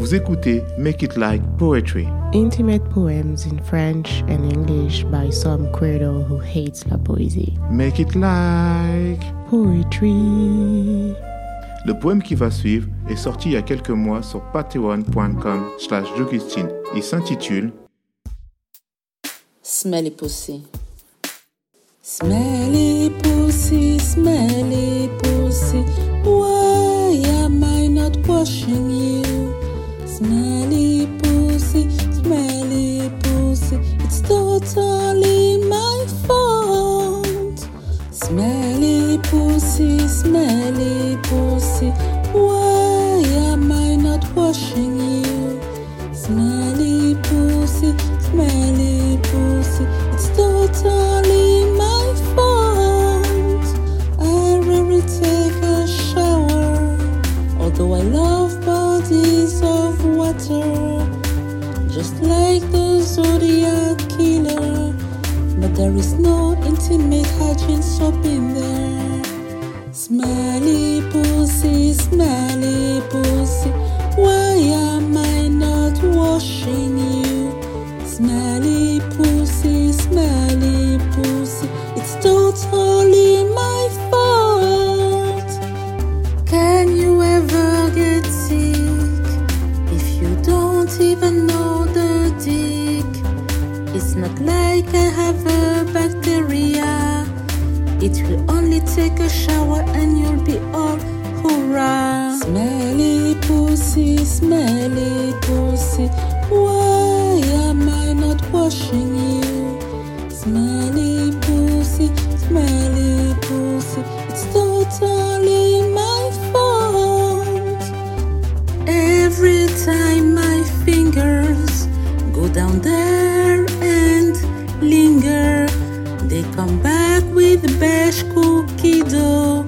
Vous écoutez Make It Like Poetry. Intimate poems in French and English by some credo who hates la poésie. Make It Like Poetry. Le poème qui va suivre est sorti il y a quelques mois sur patreon.com slash Il s'intitule Smelly Pussy. Smelly Pussy, Smelly Pussy. Just like the Zodiac killer. But there is no intimate hygiene soap in there. Smelly pussy, smelly pussy, why am I not washing you? Smelly pussy, smelly pussy, it's totally my fault. Can you ever get sick if you don't even know I have a bacteria. It will only take a shower and you'll be all hurrah. Smelly pussy, smelly come back with beige cookie dough.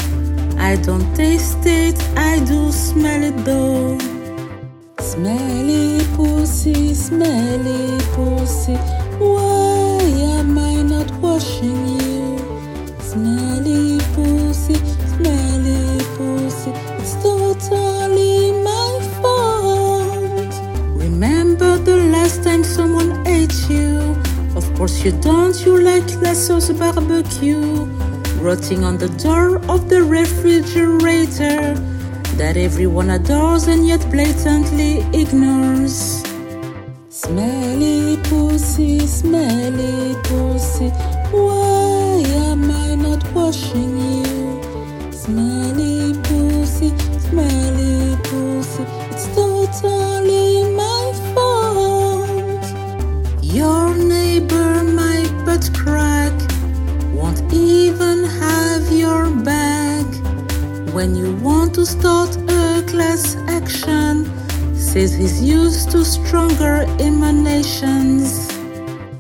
I don't taste it, I do smell it though. Smelly pussy, smelly pussy, why am I not washing you? Smelly pussy, smelly pussy, it's totally my fault. Remember the last time someone course you don't, you like la sauce barbecue. Rotting on the door of the refrigerator that everyone adores and yet blatantly ignores. Smelly pussy, smelly pussy, why am I not washing you? Smelly When you want to start a class action, says he's used to stronger emanations.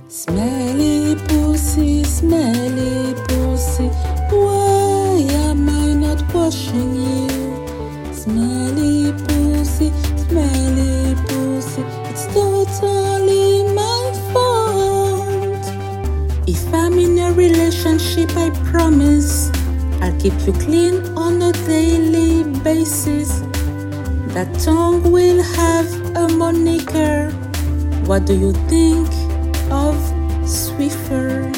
Smelly pussy, smelly pussy, why am I not washing you? Smelly pussy, smelly pussy, it's totally my fault. If I'm in a relationship, I promise I'll keep you clean on a daily basis. That tongue will have a moniker. What do you think of Swiffer?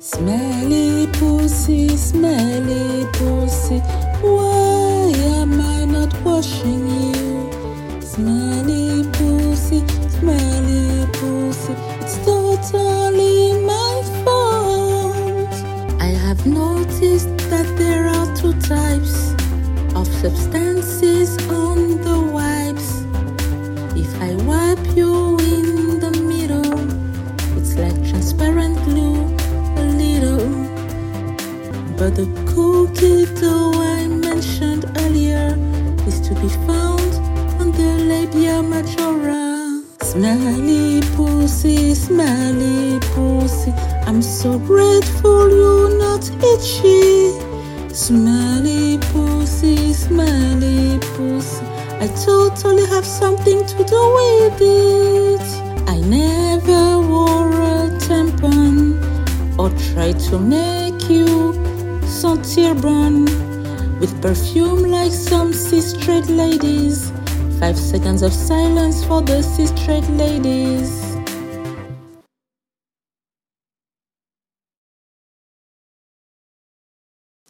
Smelly pussy, smelly pussy, why am I not washing you? Smelly pussy, smelly pussy, it's totally types of substances on the wipes. If I wipe you in the middle, it's like transparent glue, a little. But the cookie dough I mentioned earlier is to be found on the labia majora. Smelly pussy, smelly pussy. I'm so grateful you're not itchy. I totally have something to do with it. I never wore a tampon or tried to make you sentir bon with perfume like some cis straight ladies Five seconds of silence for the C straight ladies.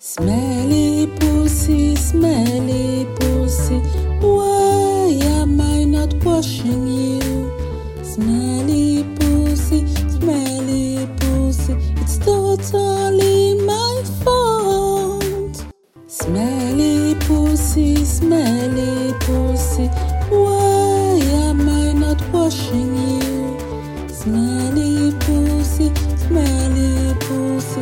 Smelly pussy, smelly pussy, why am I not washing you? Smelly pussy, smelly pussy, it's totally my fault. Smelly pussy, smelly pussy, why am I not washing you? Smelly pussy, smelly pussy,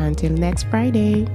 Until next Friday.